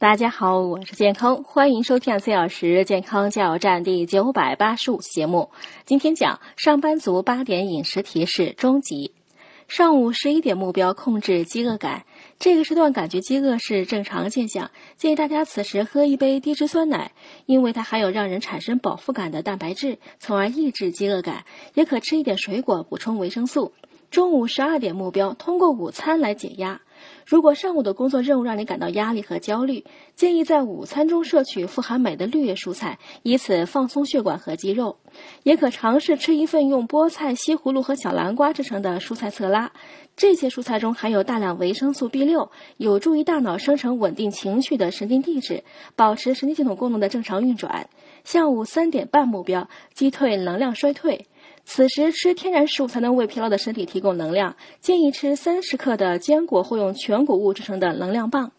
大家好，我是健康，欢迎收听四小时健康加油站第九百八十五期节目。今天讲上班族八点饮食提示终极。上午十一点目标控制饥饿感，这个时段感觉饥饿是正常现象，建议大家此时喝一杯低脂酸奶，因为它含有让人产生饱腹感的蛋白质，从而抑制饥饿感。也可吃一点水果补充维生素。中午十二点目标通过午餐来解压。如果上午的工作任务让你感到压力和焦虑，建议在午餐中摄取富含镁的绿叶蔬菜，以此放松血管和肌肉。也可尝试吃一份用菠菜、西葫芦和小南瓜制成的蔬菜色拉，这些蔬菜中含有大量维生素 B 六，有助于大脑生成稳定情绪的神经递质，保持神经系统功能的正常运转。下午三点半目标击退能量衰退。此时吃天然食物才能为疲劳的身体提供能量，建议吃三十克的坚果或用全谷物制成的能量棒。